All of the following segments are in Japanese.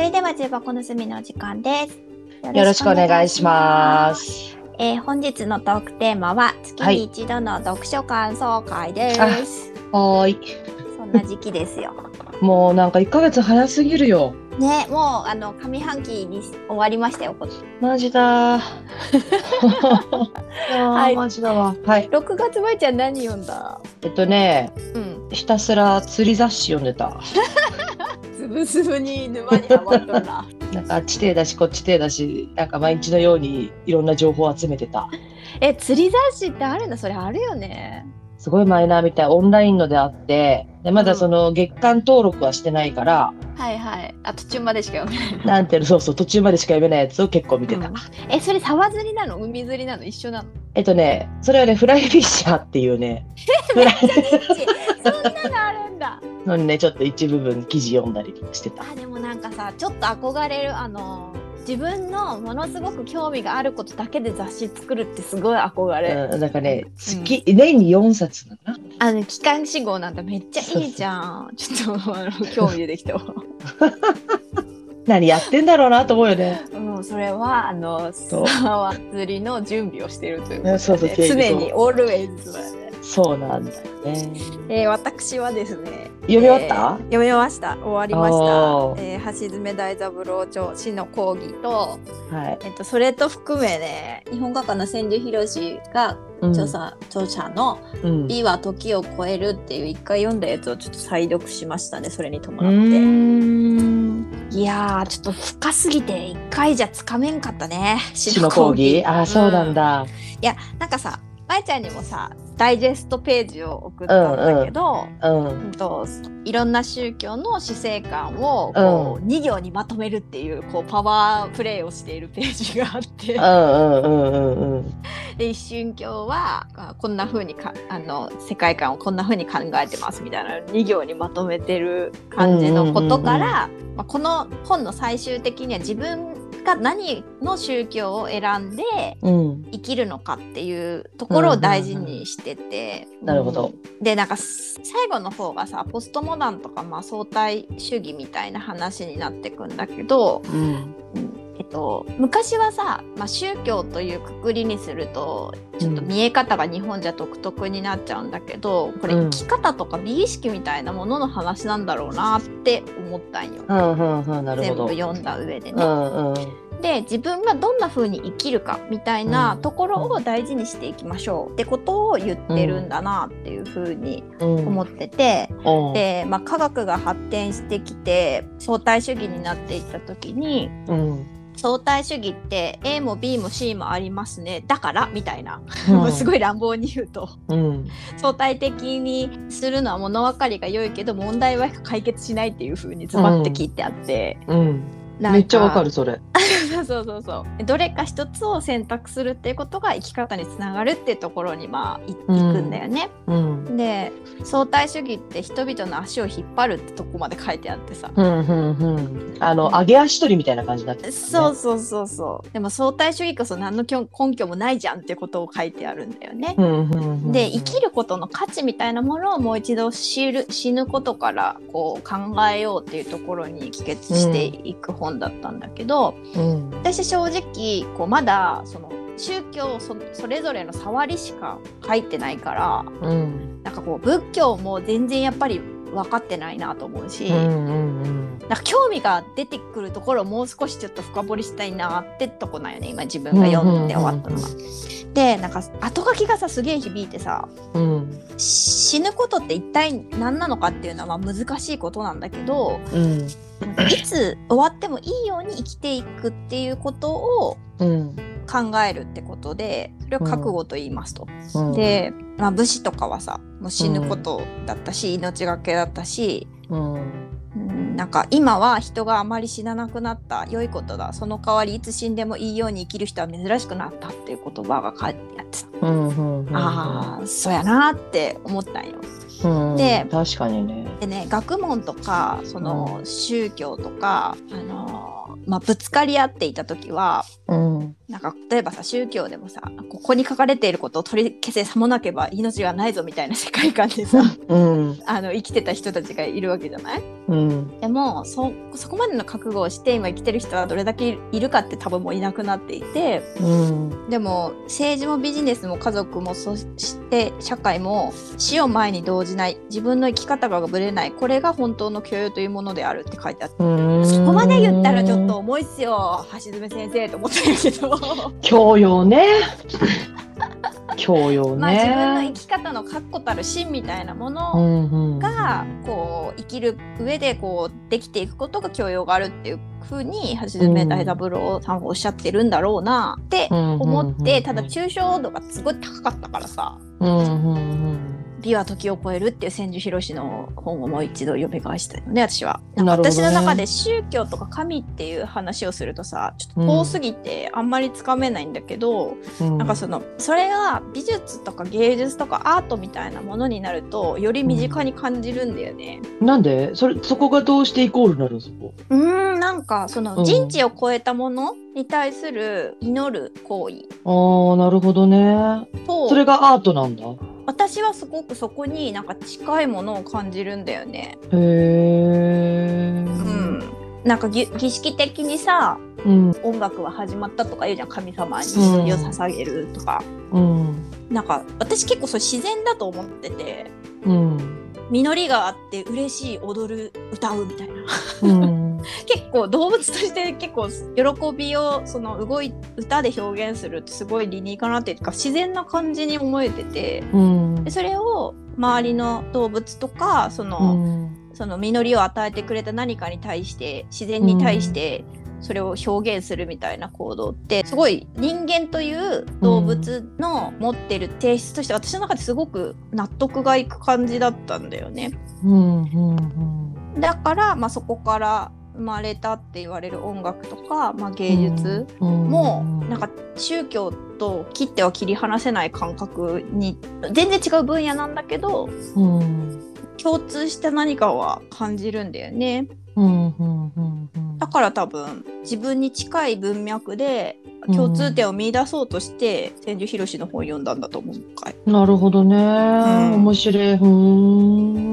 れでは重箱の隅のお時間です。よろしくお願いします。す。えー本日のトークテーマは月はいに一度の読書感想会です。あはーい。そんな時期ですよ。もうなんか1ヶ月早すぎるよ。ね、もうあの上半期に終わりましたよ。こマジだ はいマジだわ。はい。6月まいちゃん何読んだ？えっとね、うん。ひたすら釣り雑誌読んでた。つぶつぶに沼にハマっとるな。なんかあっち手だしこっち手だし、なんか毎日のようにいろんな情報を集めてた。え、釣り雑誌ってあるんだ。それあるよね。すごいマイナーみたい。オンラインのであって、でまだその月間登録はしてないから、はいはい。あ途中までしか読めない。なんていうの、そうそう、途中までしか読めないやつを結構見てた。うんえ、それ沢釣りなの？海釣りなの？一緒なの？えっとね、それはね、フライフィッシャーっていうね、フライそんなのあるんだ。のね、ちょっと一部分記事読んだりしてた。あでもなんかさちょっと憧れるあの自分のものすごく興味があることだけで雑誌作るってすごい憧れ、うん、なんかね、月、年に4冊だな。あの機関誌号なんてめっちゃいいじゃんちょっとあの興味出てきたわ 何やってんだろうなと思うよね。うんそれはあの沢釣りの準備をしているというねそうそう常にオールウェイズね、そうなんだよね。えー私はですね読み終わった、えー読みました。終わりました。えー、橋爪大三郎著詩の講義とはい。えっと、それと含めね日本画家の千住博がうん。著者,、著者のうん「美は時を超える」っていう一回読んだやつをちょっと再読しましたねそれにう伴って。いやーちょっと深すぎて一回じゃつかめんかったね詩の講義？ああ、そうなん、だ。いやなんかさまえちゃんにもさダイジェストページを送ったんだけど、うん。うんといろんな宗教の死生観をこう、2行にまとめるっていうこうパワープレイをしているページがあってうんうんうんうんうん。で一神教はあこんな風にかあの世界観をこんな風に考えてますみたいな2行にまとめてる感じのことから、まあ、この本の最終的には自分が何の宗教を選んでうん。生きるのかっていうところを大事にしてて、なるほど。うんでなんか最後の方がさポストモダンとか、まあ、相対主義みたいな話になってくんだけど、うん。と、昔はさ、まあ、宗教というくくりにするとちょっと見え方が日本じゃ独特になっちゃうんだけどこれうん生き方とか美意識みたいなものの話なんだろうなって思ったんよ。全。部読んだ上でうね。んうん。で自分がどんな風に生きるかみたいなところを大事にしていきましょうってことを言ってるんだなっていう風にうん。思ってて、うん。で、まあ、科学が発展してきて相対主義になっていった時にうん。相対主義って A も B も C もありますね。だからみたいな、うん。すごい乱暴に言うと。うん。相対的にするのは物分かりが良いけど問題は解決しないっていう風にズバッて聞いてあって、うん。めっちゃわかる、それ。そうそうそうそうどれか一つを選択するっていうことが生き方につながるっていうところにまあい,、うんくんだよね。うん。で相対主義って人々の足を引っ張るってとこまで書いてあってさ、うんうんうん。あの、上げ足取りみたいな感じになってる、ね。そうそうそうそうでも相対主義こそ何の根根拠もないじゃんってことを書いてあるんだよね。うんうんうん。で生きることの価値みたいなものをもう一度知る死ぬことからこう考えようっていうところに帰結していく本だったんだけど、うん。私正直こうまだその宗教そそれぞれの触りしか書いてないからうん。なんかこう仏教も全然やっぱり分かってないなと思うし、うんうんうん。なんか興味が出てくるところをもう少しちょっと深掘りしたいなってとこなんよね今自分が読んで終わったのが。でなんか後書きがさすげえ響いてさうん。死ぬことって一体何なのかっていうのはまあ難しいことなんだけどうん。いつ終わってもいいように生きていくっていうことをうん。考えるってことでそれを覚悟と言いますと。うん、で、まあ、武士とかはさもう死ぬことだったし、命がけだったし、うん。うん、なんか今は人があまり死ななくなった良いことだその代わりいつ死んでもいいように生きる人は珍しくなったっていう言葉が書いてあってさ、うんうんうん。ああそうやなって思ったんよ。うんで確かにね。でね学問とかその宗教とか、あのまあ、ぶつかり合っていた時はうん。なんか例えばさ宗教でもさここに書かれていることを取り消せさもなけば命がないぞみたいな世界観でさ うん。あの生きてた人たちがいるわけじゃない？うん。でもそそこまでの覚悟をして今生きてる人はどれだけいるかって多分もういなくなっていてうん。でも政治もビジネスも家族もそして社会も死を前に動じない自分の生き方がぶれないこれが本当の許容というものであるって書いてあって。うん。そこまで言ったらちょっと。重いっすよ橋爪先生と思ったんやけど教養ね。教養ね。まあ自分の生き方の確固たる芯みたいなもうのんうん。がこう生きる上でこうできていくことが教養があるっていうふうに橋爪大三郎さんはおっしゃってるんだろうなって思ってただ抽象度がすごい高かったからさうんうんうん。「美は時を超える」っていう千住博の本をもう一度読み返したよね私は。なんか私の中で宗教とか神っていう話をするとさちょっと遠すぎてあんまりつかめないんだけど、うんなんかそのそれが美術とか芸術とかアートみたいなものになるとより身近に感じるんだよね。なんで？それ、そこがどうしてイコールなのそこ？うーんなんかそのうん人知を超えたものに対する祈る行為ああ、なるほどね。とそれがアートなんだ。私はすごくそこになんか近いものを感じるんだよね。へえ。うん、なんかぎ儀式的にさうん。音楽は始まったとか言うじゃん神様にうん祈りを捧げるとか、うん。なんか私結構それ自然だと思っててうん。実りがあって嬉しい踊る歌うみたいなうん。結構動物として結構喜びをその動い歌で表現するってすごい理にかなっていうか自然な感じに思えててうんで。それを周りの動物とかその、うん。その実りを与えてくれた何かに対して自然に対してそれを表現するみたいな行動ってすごい人間という動物の持ってる性質として私の中ですごく納得がいく感じだったんだよね。うん。うん。だから、まあ、そこから生まれたって言われる音楽とか、まあ、芸術もなんか宗教と切っては切り離せない感覚に全然違う分野なんだけどうん。共通した何かは感じるんだよね。だから多分自分に近い文脈で共通点を見出そうとして千住博の本を読んだんだと思うなるほどね。ん。面白い。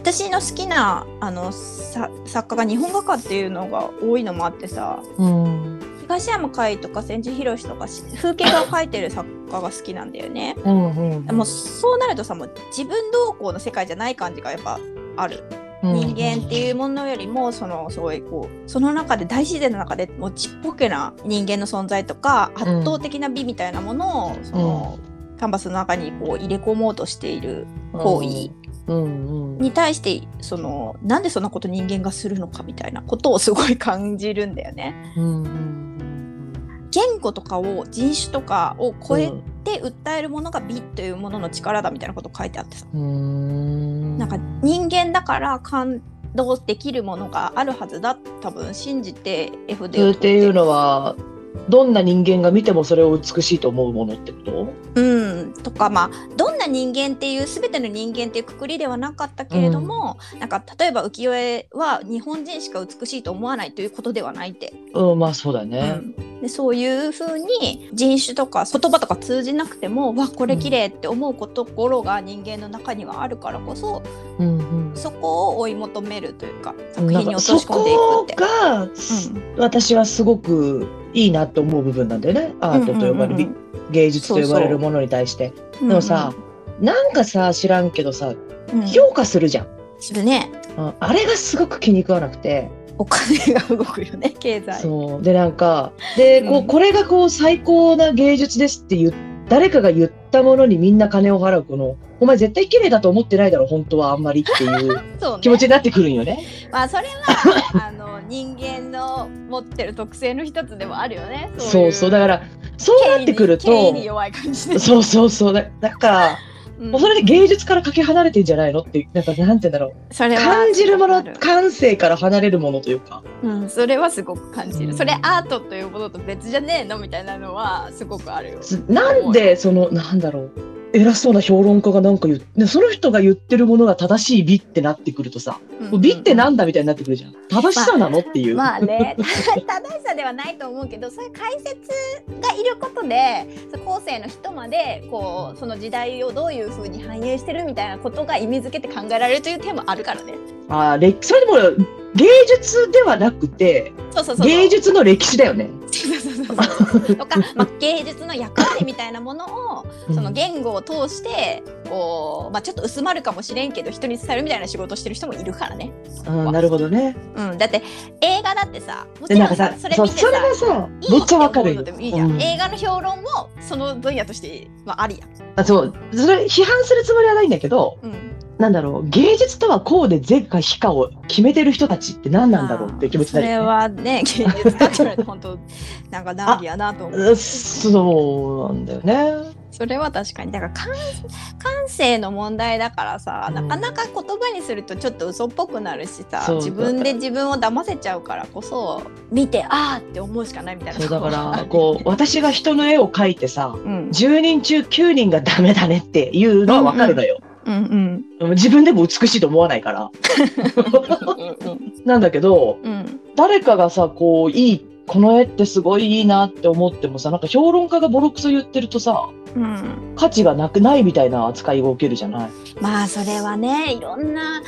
私の好きなあのさ作家が日本画家っていうのが多いのもあってさうん。東山海とか千住博とかし風景画を描いてる作家が好きなんだよね。うん。うん。もうそうなるとさもう自分どうこうの世界じゃない感じがやっぱある人間っていうものよりもそのすごいこうその中で大自然の中でもうちっぽけな人間の存在とか圧倒的な美みたいなものをその、キャンバスの中にこう入れ込もうとしている行為うん。うん。に対してそのなんでそんなこと人間がするのかみたいなことをすごい感じるんだよね。うん。うん。言語とかを人種とかを超えうんて訴えるものが美というものの力だみたいなこと書いてあってさ。うーんなんか人間だから感動できるものがあるはずだ多分信じて F でっていうのはどんな人間が見てもそれを美しいと思うものってこと？うんとかまあど人間っていう全ての人間っていうくくりではなかったけれども、なんか例えば浮世絵は日本人しか美しいと思わないということではないって、うんまあそうだうね。ん。でそういうふうに人種とか言葉とか通じなくてもわこれ綺麗って思うこところが人間の中にはあるからこそうんうん。そこを追い求めるというか作品に落とし込んでいくこって。が、うん。私はすごくいいなと思う部分なんだよね。アートと呼ばれる、うん芸術と呼ばれるものに対して。うんでもさ、なんかさ知らんけどさうん。うん、評価するじゃん、するね。うん。あれがすごく気に食わなくて。お金が動くよね経済。そう。でなんかでこう、うん。これがこう最高な芸術ですって言う誰かが言ったものにみんな金を払うこのお前絶対綺麗だと思ってないだろ本当はあんまりっていう 気持ちになってくるんよね。まあそれは あの人間の持ってる特性の一つでもあるよね。そうそうだからそうなってくると弱い感じで。そうそうそう。だだから、うんもうそれで芸術からかけ離れてんじゃないのってなんかなんて言うんだろう。それは感じるものあ感性から離れるものというか。うん、それはすごく感じる。うん。それアートというものと別じゃねえのみたいなのはすごくあるよ。つなんでそのなんだろう偉そうな評論家がなんか言って、でその人が言ってるものが正しい美ってなってくるとさ、もう美ってなんだみたいになってくるじゃん。正しさなのっていう。まあね 正しさではないと思うけどそういう解説がいることで後世の人までこうその時代をどういうふうに反映してるみたいなことが意味付けて考えられるという点もあるからね。ああ、れそれでも芸術ではなくて、そうそうそう芸術の歴史だよね。とか、まあ、芸術の役割みたいなものをその言語を通してこう、まあ、ちょっと薄まるかもしれんけど人に伝えるみたいな仕事してる人もいるからね。うん、なるほどね。うん、だって映画だってさもで、ちろなんかさ、それ見てそうそれはさめっちゃわかるよ映画の評論もその分野としてはありやん。あそう、それ批判するつもりはないんだけど、うんなんだろう、芸術とはこうで是か非かを決めてる人たちって何なんだろうって気持ちそれ。はね 芸術家って言われて本当なんか難儀やなと思ううんそうなんだよね。それは確かにだから感感性の問題だからさ、うんなかなか言葉にするとちょっと嘘っぽくなるしさ自分で自分を騙せちゃうからこそ見てああって思うしかないみたいなそうだから、こう、私が人の絵を描いてさ、うん10人中9人がダメだねっていうのはわかるのよ。うんうん自分でも美しいと思わないから。うんなんだけど、うん誰かがさ、こう、いい、この絵ってすごいいいなって思ってもさ、なんか評論家がボロクソ言ってるとさ、うん価値がなくないみたいな扱いが受けるじゃない。まあそれはねいろんな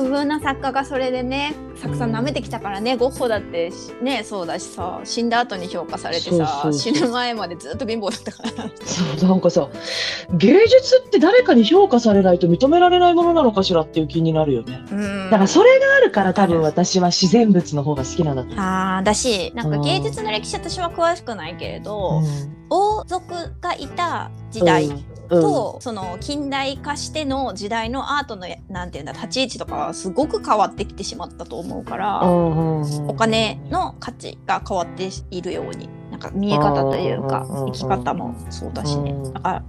不遇な作家がそれでねたくさん舐めてきたからね、ゴッホだってしねそうだしさ死んだ後に評価されてさ死ぬ前までずっと貧乏だったから。そう、なんかさ、芸術って誰かに評価されないと認められないものなのかしらっていう気になるよね。うん。だからそれがあるから多分私は自然物の方が好きなんだと思う。あーだしなんかうん。芸術の歴史私は詳しくないけれど、うん。王族がいた時代うん。と、その近代化しての時代のアートのなんていうんだ立ち位置とかはすごく変わってきてしまったと思うから、お金の価値が変わっているようになんか見え方というか生き方もそうだしね、うん。だから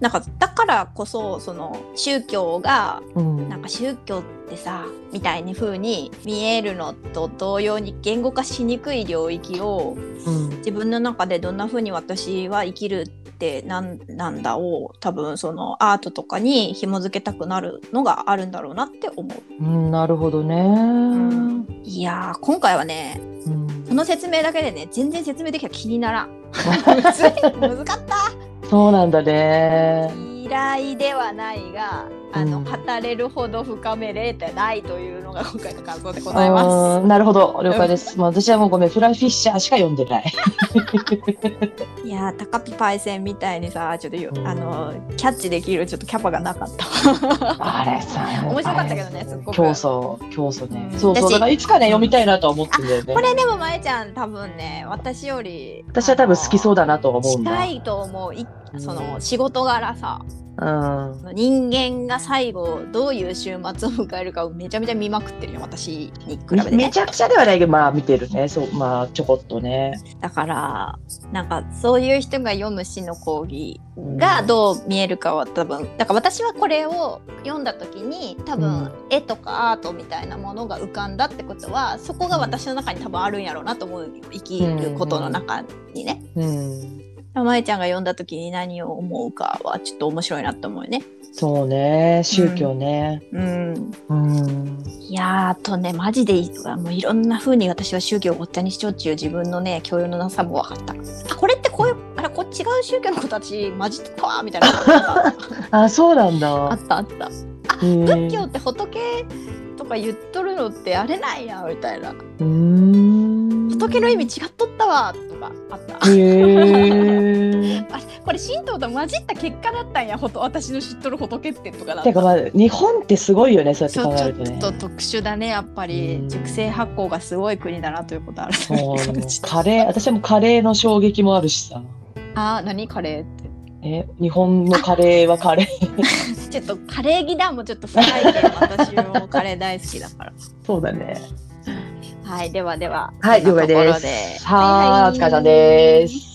なんかだからこそその宗教がうん。なんか宗教ってさみたいに風に見えるのと同様に言語化しにくい領域をうん。自分の中でどんな風に私は生きるってなんなんだを多分そのアートとかに紐づけたくなるのがあるんだろうなって思う。うんなるほどね。ん。いやー今回はねうんこの説明だけでね全然説明できたら気にならん。難かったそうなんだね。嫌いではないがあの、うん語れるほど深めれてないというのが今回の感想でございまうんなるほど、了解です。まあ、私はもうごめん、フライフィッシャーしか読んでない。す。いやー高ピパイセンみたいにさちょっとよ、うんあのキャッチできるちょっとキャパがなかった。あれさ、面白かったけどねすっごく。競争、競争ね。うんそうそう、私だからいつかね、読みたいなとは思ってんだよねこ。れでもまえちゃん多分ね私より私は多分好きそうだなとは思うんだ。近いと思ういその仕事柄さうん。人間が最後どういう週末を迎えるかをめちゃめちゃ見まくってるよ私に比べてねめちゃくちゃではないけど、まあ見てるね。そう、まあちょこっとね。だからなんかそういう人が読む詩の講義がどう見えるかは多分だから私はこれを読んだ時に多分、うん絵とかアートみたいなものが浮かんだってことはそこが私の中に多分あるんやろうなと思うよ生きることの中にね。うん。まえちゃんが読んだ時に何を思うかはちょっと面白いなと思うよね。そうね。宗教ね。うん、うん。いやーあとねマジでいいわもういろんな風に私は宗教をごっちゃにしちょっちゅう自分のね教養のなさも分かった。あこれってこういうあれこ違う宗教の子たち混じってたわみたいな あ、そうなんあだっ。たあった。仏仏教って仏とか言っとるのってあれなんやみたいなうん。仏の意味違っとったわとかあった。へ これ神道と混じった結果だったんやほと私の知っとる仏ってとかだてかまあ日本ってすごいよねそうやって考えるとね。と特殊だねやっぱりうん熟成発酵がすごい国だなということあるカレー私はもうカレーの衝撃もあるしさ。あー何カレーって？え日本のカレーはカレー。ちょっとカレーギダンもちょっと深いけど私もカレー大好きだからそうだね。はいではでは。はい了解です。はーお疲れ様です